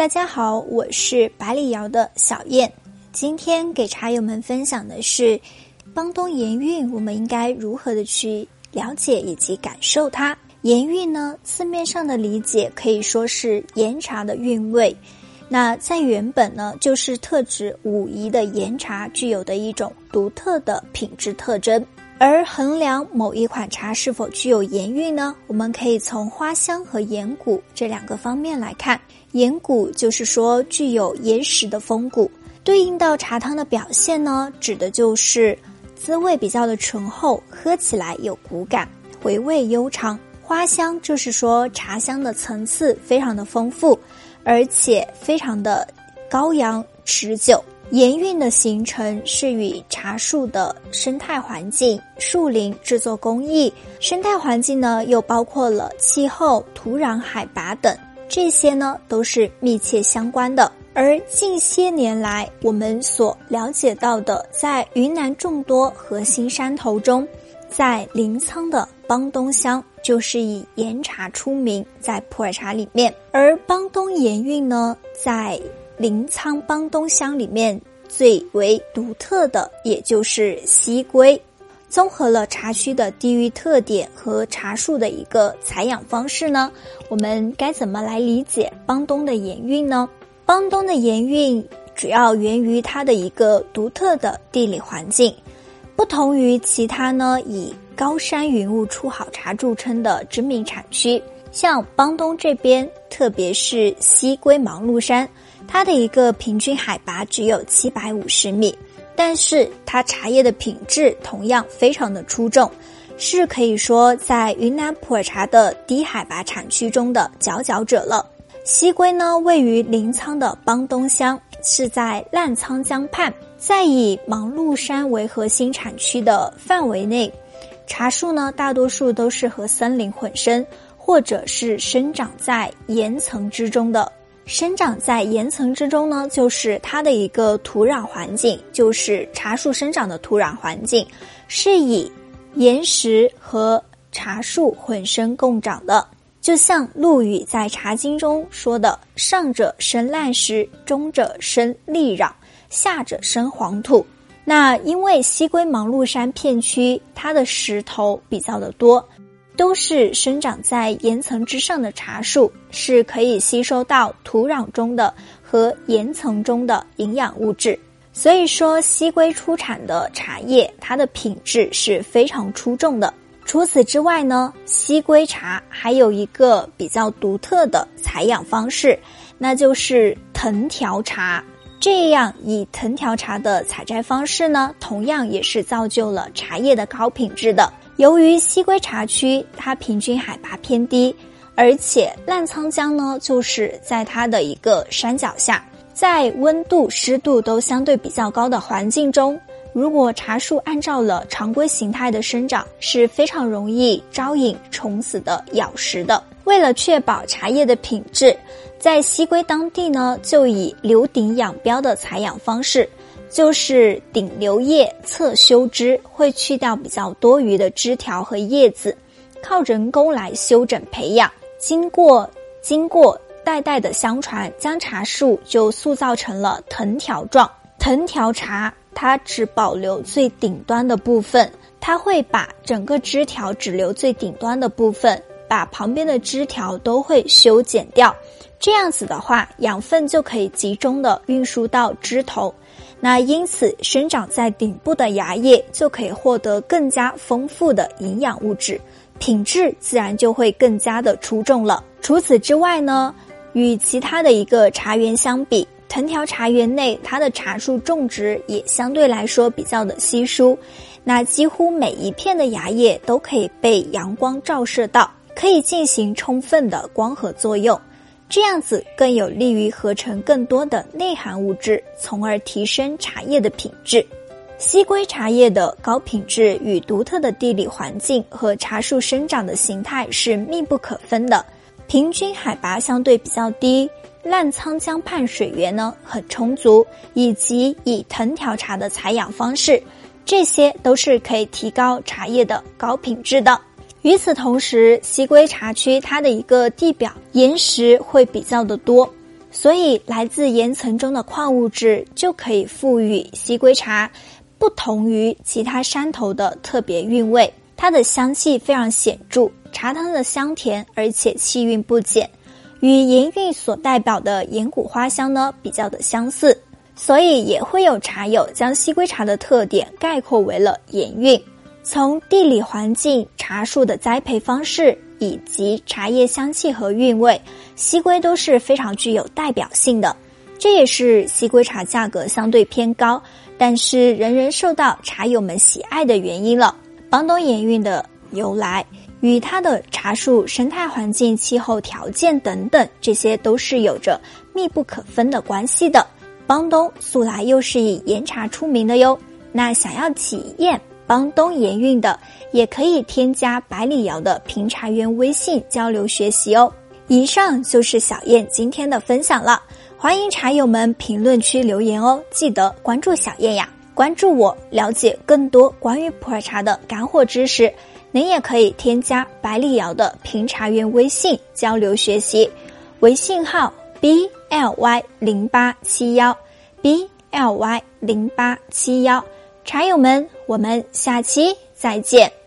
大家好，我是百里瑶的小燕。今天给茶友们分享的是邦东盐韵，我们应该如何的去了解以及感受它？盐韵呢，字面上的理解可以说是岩茶的韵味。那在原本呢，就是特指武夷的岩茶具有的一种独特的品质特征。而衡量某一款茶是否具有盐韵呢？我们可以从花香和岩骨这两个方面来看。岩骨就是说具有岩石的风骨，对应到茶汤的表现呢，指的就是滋味比较的醇厚，喝起来有骨感，回味悠长。花香就是说茶香的层次非常的丰富，而且非常的高扬持久。盐韵的形成是与茶树的生态环境、树林制作工艺，生态环境呢又包括了气候、土壤、海拔等，这些呢都是密切相关的。而近些年来，我们所了解到的，在云南众多核心山头中，在临沧的邦东乡就是以岩茶出名，在普洱茶里面，而邦东盐韵呢，在临沧邦东乡里面最为独特的，也就是西归，综合了茶区的地域特点和茶树的一个采养方式呢。我们该怎么来理解邦东的盐韵呢？邦东的盐韵主要源于它的一个独特的地理环境，不同于其他呢以高山云雾出好茶著称的知名产区，像邦东这边，特别是西归芒鹿山。它的一个平均海拔只有七百五十米，但是它茶叶的品质同样非常的出众，是可以说在云南普洱茶的低海拔产区中的佼佼者了。西归呢，位于临沧的邦东乡，是在澜沧江畔，在以芒鹿山为核心产区的范围内，茶树呢大多数都是和森林混生，或者是生长在岩层之中的。生长在岩层之中呢，就是它的一个土壤环境，就是茶树生长的土壤环境，是以岩石和茶树混生共长的。就像陆羽在《茶经》中说的：“上者生烂石，中者生砾壤，下者生黄土。”那因为西归芒鹿山片区，它的石头比较的多。都是生长在岩层之上的茶树，是可以吸收到土壤中的和岩层中的营养物质。所以说，西归出产的茶叶，它的品质是非常出众的。除此之外呢，西归茶还有一个比较独特的采养方式，那就是藤条茶。这样以藤条茶的采摘方式呢，同样也是造就了茶叶的高品质的。由于西归茶区它平均海拔偏低，而且澜沧江呢就是在它的一个山脚下，在温度湿度都相对比较高的环境中，如果茶树按照了常规形态的生长，是非常容易招引虫子的咬食的。为了确保茶叶的品质，在西归当地呢，就以留顶养标的采养方式。就是顶留叶，侧修枝，会去掉比较多余的枝条和叶子，靠人工来修整培养。经过经过代代的相传，将茶树就塑造成了藤条状。藤条茶它只保留最顶端的部分，它会把整个枝条只留最顶端的部分，把旁边的枝条都会修剪掉。这样子的话，养分就可以集中的运输到枝头。那因此，生长在顶部的芽叶就可以获得更加丰富的营养物质，品质自然就会更加的出众了。除此之外呢，与其他的一个茶园相比，藤条茶园内它的茶树种植也相对来说比较的稀疏，那几乎每一片的芽叶都可以被阳光照射到，可以进行充分的光合作用。这样子更有利于合成更多的内含物质，从而提升茶叶的品质。西归茶叶的高品质与独特的地理环境和茶树生长的形态是密不可分的。平均海拔相对比较低，澜沧江畔水源呢很充足，以及以藤条茶的采养方式，这些都是可以提高茶叶的高品质的。与此同时，西归茶区它的一个地表岩石会比较的多，所以来自岩层中的矿物质就可以赋予西归茶不同于其他山头的特别韵味。它的香气非常显著，茶汤的香甜，而且气韵不减，与岩韵所代表的岩谷花香呢比较的相似，所以也会有茶友将西归茶的特点概括为了岩韵。从地理环境、茶树的栽培方式以及茶叶香气和韵味，西归都是非常具有代表性的。这也是西归茶价格相对偏高，但是人人受到茶友们喜爱的原因了。邦东岩韵的由来与它的茶树生态环境、气候条件等等，这些都是有着密不可分的关系的。邦东素来又是以岩茶出名的哟。那想要体验帮东岩韵的，也可以添加百里瑶的评茶员微信交流学习哦。以上就是小燕今天的分享了，欢迎茶友们评论区留言哦，记得关注小燕呀。关注我，了解更多关于普洱茶的干货知识。您也可以添加百里瑶的评茶员微信交流学习，微信号 b l y 零八七幺 b l y 零八七幺。茶友们，我们下期再见。